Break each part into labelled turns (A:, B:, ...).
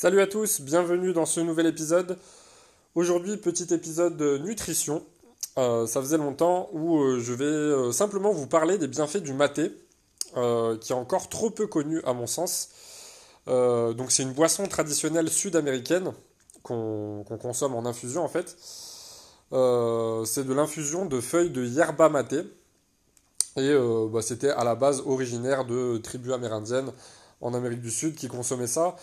A: Salut à tous, bienvenue dans ce nouvel épisode. Aujourd'hui, petit épisode de nutrition. Euh, ça faisait longtemps où euh, je vais euh, simplement vous parler des bienfaits du maté, qui est encore trop peu connu à mon sens. donc c'est une boisson traditionnelle sud-américaine qu'on consomme en infusion en fait. c'est de l'infusion de feuilles de yerba maté. Et bah, c'était à la base originaire de tribus amérindiennes en Amérique du Sud qui consommaient ça.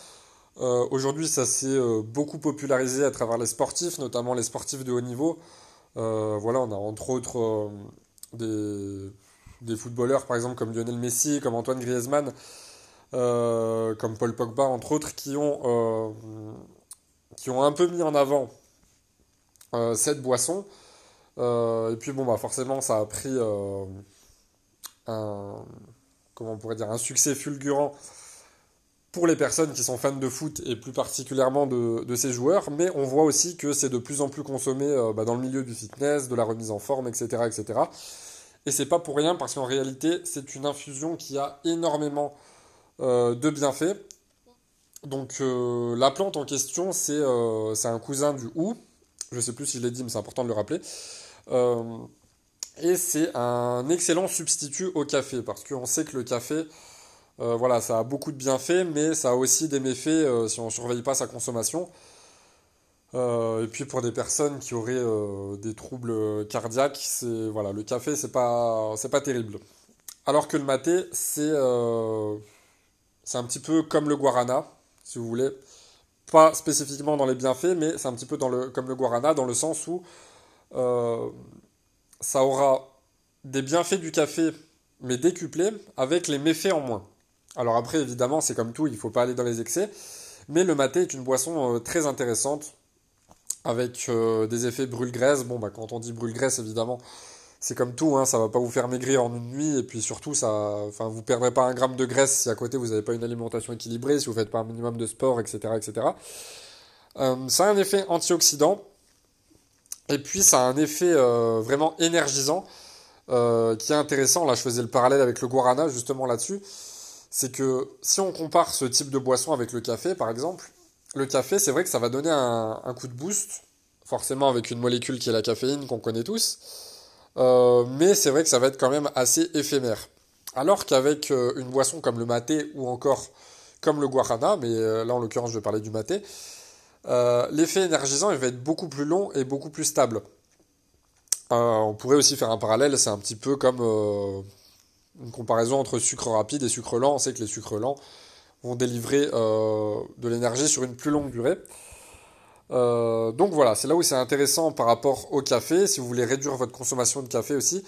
A: Euh, aujourd'hui, ça s'est euh, beaucoup popularisé à travers les sportifs, notamment les sportifs de haut niveau. Euh, voilà, on a entre autres des, footballeurs, par exemple, comme Lionel Messi, comme Antoine Griezmann, comme Paul Pogba, entre autres, qui ont, qui ont un peu mis en avant cette boisson. et puis, bon, bah, forcément, ça a pris un, comment on pourrait dire, un succès fulgurant pour les personnes qui sont fans de foot et plus particulièrement de, ces joueurs, mais on voit aussi que c'est de plus en plus consommé euh, bah, dans le milieu du fitness, de la remise en forme, etc. etc. Et c'est pas pour rien parce qu'en réalité, c'est une infusion qui a énormément euh, de bienfaits. Donc euh, la plante en question, c'est un cousin du hou. Je sais plus si je l'ai dit, mais c'est important de le rappeler. et c'est un excellent substitut au café parce qu'on sait que le café euh, voilà, ça a beaucoup de bienfaits, mais ça a aussi des méfaits euh, si on ne surveille pas sa consommation. Euh, et puis pour des personnes qui auraient des troubles cardiaques, voilà, le café c'est pas c'est pas terrible. Alors que le maté c'est un petit peu comme le guarana, si vous voulez, pas spécifiquement dans les bienfaits, mais c'est un petit peu comme le guarana dans le sens où ça aura des bienfaits du café mais décuplés avec les méfaits en moins. Alors après, évidemment, c'est comme tout, il ne faut pas aller dans les excès. Mais le maté est une boisson euh, très intéressante, avec euh, des effets brûle-graisse. Bon, bah, quand on dit brûle-graisse, évidemment, c'est comme tout, hein, ça va pas vous faire maigrir en une nuit, et puis surtout, ça, enfin, vous perdrez pas un gramme de graisse si à côté vous n'avez pas une alimentation équilibrée, si vous faites pas un minimum de sport, etc., etc. Euh, ça a un effet antioxydant, et puis ça a un effet vraiment énergisant, qui est intéressant. Là, je faisais le parallèle avec le guarana justement là-dessus c'est que si on compare ce type de boisson avec le café, par exemple, le café, c'est vrai que ça va donner un, coup de boost, forcément avec une molécule qui est la caféine qu'on connaît tous, euh, mais c'est vrai que ça va être quand même assez éphémère. Alors qu'avec euh, une boisson comme le maté ou encore comme le guarana, mais euh, là en l'occurrence je vais parler du maté, l'effet énergisant il va être beaucoup plus long et beaucoup plus stable. on pourrait aussi faire un parallèle, c'est un petit peu comme une comparaison entre sucre rapide et sucre lent. On sait que les sucres lents vont délivrer euh, de l'énergie sur une plus longue durée. Euh, donc voilà, c'est là où c'est intéressant par rapport au café, si vous voulez réduire votre consommation de café aussi.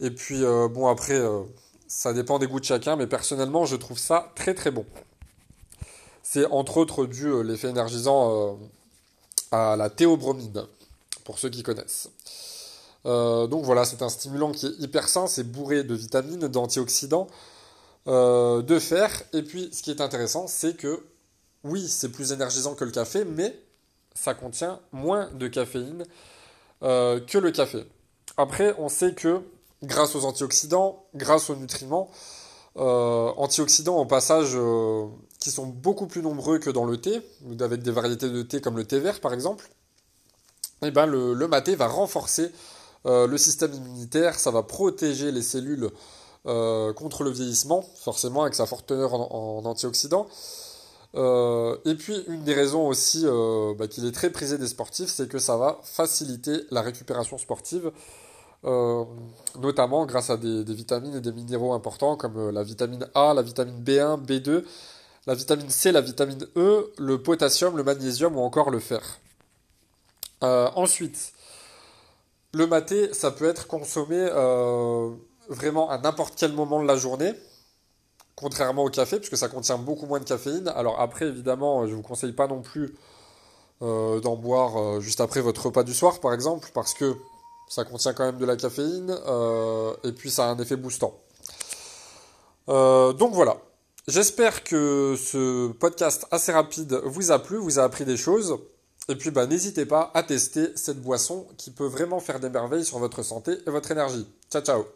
A: Et puis euh, bon après, ça dépend des goûts de chacun, mais personnellement je trouve ça très très bon. C'est entre autres dû l'effet énergisant à la théobromine, pour ceux qui connaissent. Euh, donc voilà, c'est un stimulant qui est hyper sain, c'est bourré de vitamines, d'antioxydants, euh, de fer. Et puis, ce qui est intéressant, c'est que oui, c'est plus énergisant que le café, mais ça contient moins de caféine euh, que le café. Après, on sait que grâce aux antioxydants, grâce aux nutriments, antioxydants au passage qui sont beaucoup plus nombreux que dans le thé, avec des variétés de thé comme le thé vert par exemple, eh ben le maté va renforcer euh, le système immunitaire, ça va protéger les cellules euh, contre le vieillissement, forcément avec sa forte teneur en, antioxydants. Euh, et puis une des raisons aussi bah, qu'il est très prisé des sportifs, c'est que ça va faciliter la récupération sportive, notamment grâce à des, vitamines et des minéraux importants comme la vitamine A, la vitamine B1, B2, la vitamine C, la vitamine E, le potassium, le magnésium ou encore le fer. ensuite, le maté, ça peut être consommé euh, vraiment à n'importe quel moment de la journée, contrairement au café, puisque ça contient beaucoup moins de caféine. Alors après, évidemment, je ne vous conseille pas non plus euh, d'en boire euh, juste après votre repas du soir, par exemple, parce que ça contient quand même de la caféine, et puis ça a un effet boostant. donc voilà. J'espère que ce podcast assez rapide vous a plu, vous a appris des choses. Et puis bah, n'hésitez pas à tester cette boisson qui peut vraiment faire des merveilles sur votre santé et votre énergie. Ciao ciao